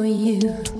for you.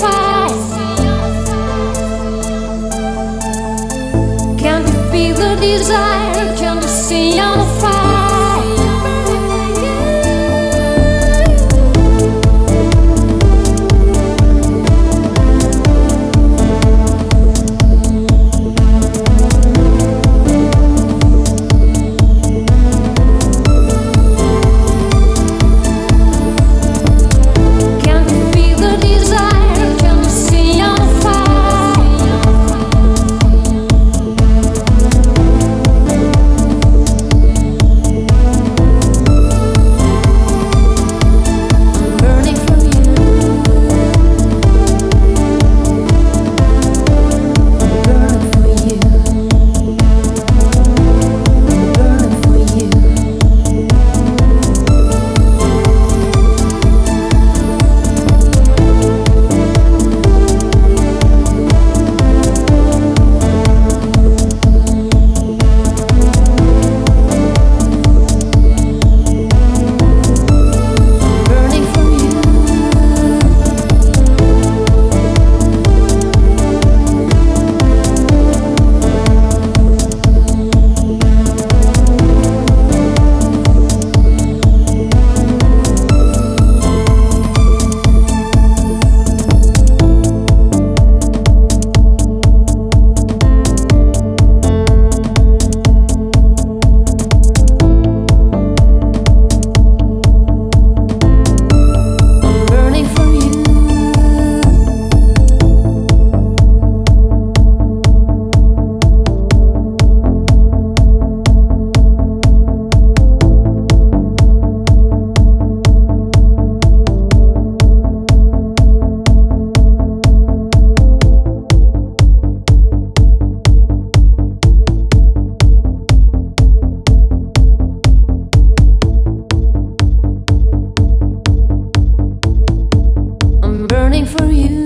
fire. Can't you feel the desire? for you.